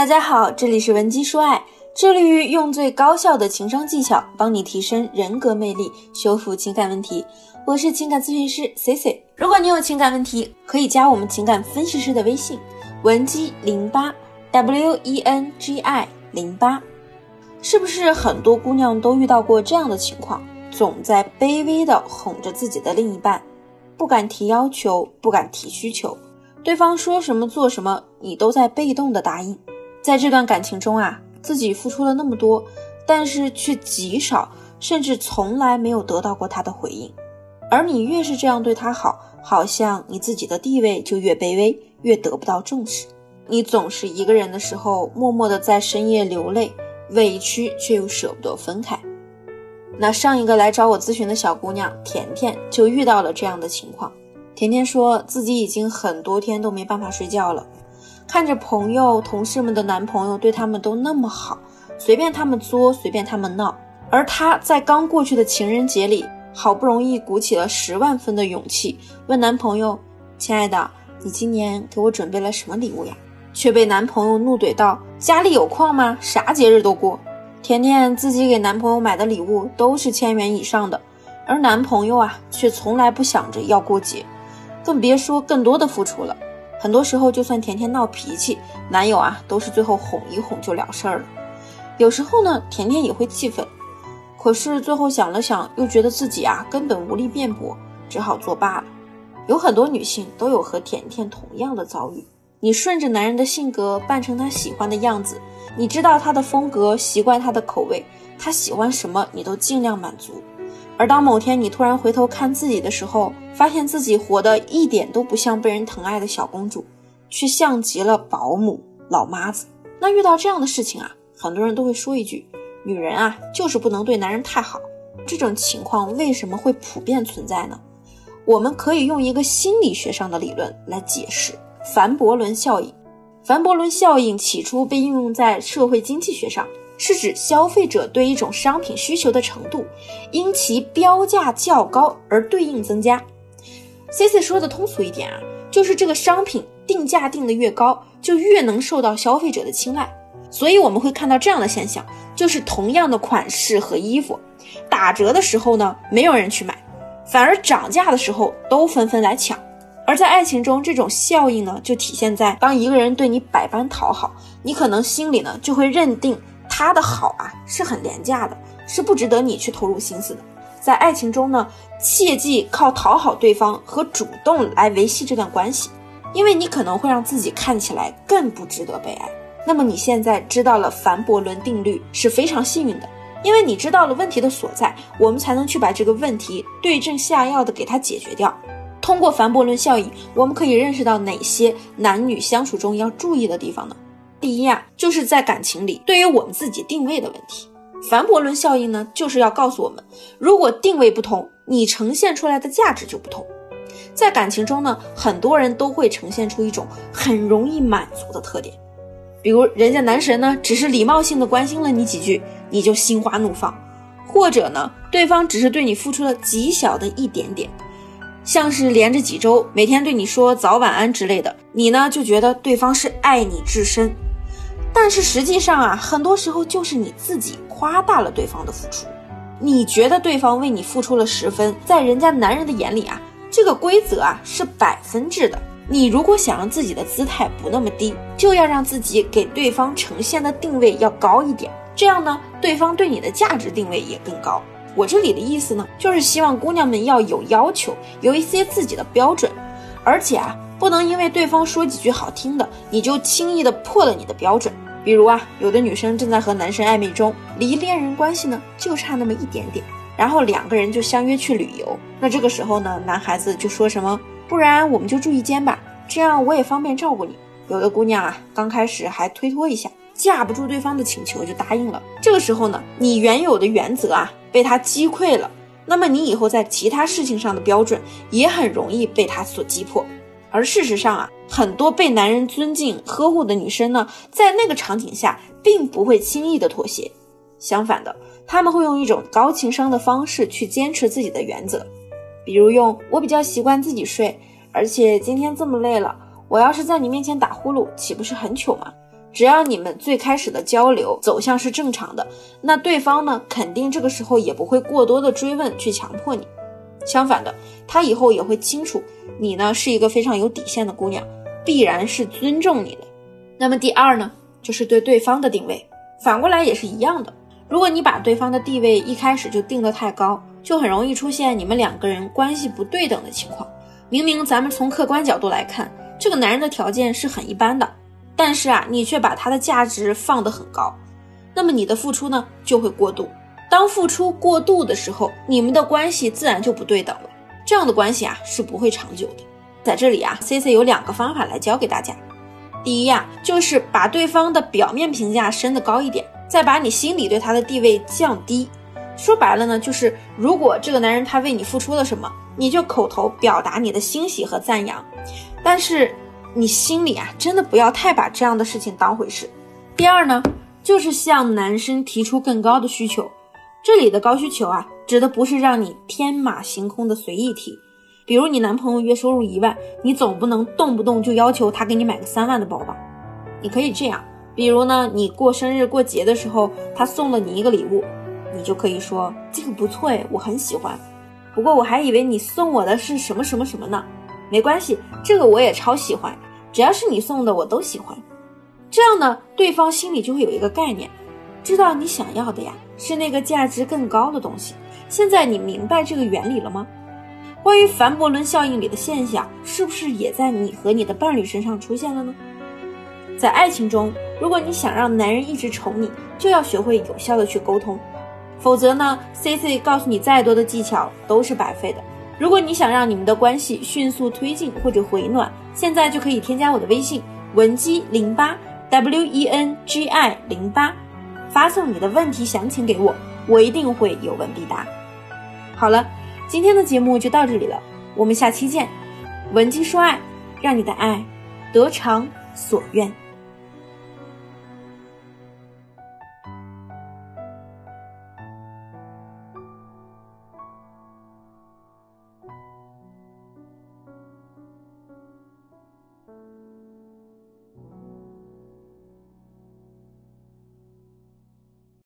大家好，这里是文姬说爱，致力于用最高效的情商技巧帮你提升人格魅力，修复情感问题。我是情感咨询师 C C。如果你有情感问题，可以加我们情感分析师的微信文姬零八 W E N G I 零八。是不是很多姑娘都遇到过这样的情况？总在卑微的哄着自己的另一半，不敢提要求，不敢提需求，对方说什么做什么，你都在被动的答应。在这段感情中啊，自己付出了那么多，但是却极少，甚至从来没有得到过他的回应。而你越是这样对他好，好像你自己的地位就越卑微，越得不到重视。你总是一个人的时候，默默的在深夜流泪，委屈却又舍不得分开。那上一个来找我咨询的小姑娘甜甜就遇到了这样的情况。甜甜说自己已经很多天都没办法睡觉了。看着朋友、同事们的男朋友对他们都那么好，随便他们作，随便他们闹，而她在刚过去的情人节里，好不容易鼓起了十万分的勇气，问男朋友：“亲爱的，你今年给我准备了什么礼物呀？”却被男朋友怒怼道：“家里有矿吗？啥节日都过。”甜甜自己给男朋友买的礼物都是千元以上的，而男朋友啊，却从来不想着要过节，更别说更多的付出了。很多时候，就算甜甜闹脾气，男友啊都是最后哄一哄就了事儿了。有时候呢，甜甜也会气愤，可是最后想了想，又觉得自己啊根本无力辩驳，只好作罢了。有很多女性都有和甜甜同样的遭遇。你顺着男人的性格，扮成他喜欢的样子，你知道他的风格，习惯他的口味，他喜欢什么，你都尽量满足。而当某天你突然回头看自己的时候，发现自己活得一点都不像被人疼爱的小公主，却像极了保姆、老妈子。那遇到这样的事情啊，很多人都会说一句：“女人啊，就是不能对男人太好。”这种情况为什么会普遍存在呢？我们可以用一个心理学上的理论来解释——凡伯伦效应。凡伯伦效应起初被应用在社会经济学上。是指消费者对一种商品需求的程度，因其标价较高而对应增加。C C 说的通俗一点啊，就是这个商品定价定的越高，就越能受到消费者的青睐。所以我们会看到这样的现象，就是同样的款式和衣服，打折的时候呢，没有人去买，反而涨价的时候都纷纷来抢。而在爱情中，这种效应呢，就体现在当一个人对你百般讨好，你可能心里呢就会认定。他的好啊是很廉价的，是不值得你去投入心思的。在爱情中呢，切忌靠讨好对方和主动来维系这段关系，因为你可能会让自己看起来更不值得被爱。那么你现在知道了凡伯伦定律是非常幸运的，因为你知道了问题的所在，我们才能去把这个问题对症下药的给它解决掉。通过凡伯伦效应，我们可以认识到哪些男女相处中要注意的地方呢？第一呀，就是在感情里，对于我们自己定位的问题。凡伯伦效应呢，就是要告诉我们，如果定位不同，你呈现出来的价值就不同。在感情中呢，很多人都会呈现出一种很容易满足的特点，比如人家男神呢，只是礼貌性的关心了你几句，你就心花怒放；或者呢，对方只是对你付出了极小的一点点，像是连着几周每天对你说早晚安之类的，你呢就觉得对方是爱你至深。但是实际上啊，很多时候就是你自己夸大了对方的付出。你觉得对方为你付出了十分，在人家男人的眼里啊，这个规则啊是百分制的。你如果想让自己的姿态不那么低，就要让自己给对方呈现的定位要高一点。这样呢，对方对你的价值定位也更高。我这里的意思呢，就是希望姑娘们要有要求，有一些自己的标准，而且啊。不能因为对方说几句好听的，你就轻易的破了你的标准。比如啊，有的女生正在和男生暧昧中，离恋人关系呢就差那么一点点，然后两个人就相约去旅游。那这个时候呢，男孩子就说什么，不然我们就住一间吧，这样我也方便照顾你。有的姑娘啊，刚开始还推脱一下，架不住对方的请求就答应了。这个时候呢，你原有的原则啊被他击溃了，那么你以后在其他事情上的标准也很容易被他所击破。而事实上啊，很多被男人尊敬呵护的女生呢，在那个场景下并不会轻易的妥协，相反的，他们会用一种高情商的方式去坚持自己的原则，比如用“我比较习惯自己睡，而且今天这么累了，我要是在你面前打呼噜，岂不是很糗吗？”只要你们最开始的交流走向是正常的，那对方呢，肯定这个时候也不会过多的追问去强迫你。相反的，他以后也会清楚你呢是一个非常有底线的姑娘，必然是尊重你的。那么第二呢，就是对对方的定位，反过来也是一样的。如果你把对方的地位一开始就定得太高，就很容易出现你们两个人关系不对等的情况。明明咱们从客观角度来看，这个男人的条件是很一般的。但是啊，你却把他的价值放得很高，那么你的付出呢就会过度。当付出过度的时候，你们的关系自然就不对等了。这样的关系啊是不会长久的。在这里啊，C C 有两个方法来教给大家。第一呀，就是把对方的表面评价升得高一点，再把你心里对他的地位降低。说白了呢，就是如果这个男人他为你付出了什么，你就口头表达你的欣喜和赞扬，但是。你心里啊，真的不要太把这样的事情当回事。第二呢，就是向男生提出更高的需求。这里的高需求啊，指的不是让你天马行空的随意提。比如你男朋友月收入一万，你总不能动不动就要求他给你买个三万的包吧？你可以这样，比如呢，你过生日过节的时候，他送了你一个礼物，你就可以说这个不错哎，我很喜欢。不过我还以为你送我的是什么什么什么呢？没关系，这个我也超喜欢，只要是你送的我都喜欢。这样呢，对方心里就会有一个概念，知道你想要的呀是那个价值更高的东西。现在你明白这个原理了吗？关于凡伯伦效应里的现象，是不是也在你和你的伴侣身上出现了呢？在爱情中，如果你想让男人一直宠你，就要学会有效的去沟通，否则呢，C C 告诉你再多的技巧都是白费的。如果你想让你们的关系迅速推进或者回暖，现在就可以添加我的微信文姬零八 W E N G I 零八，发送你的问题详情给我，我一定会有问必答。好了，今天的节目就到这里了，我们下期见。文姬说爱，让你的爱得偿所愿。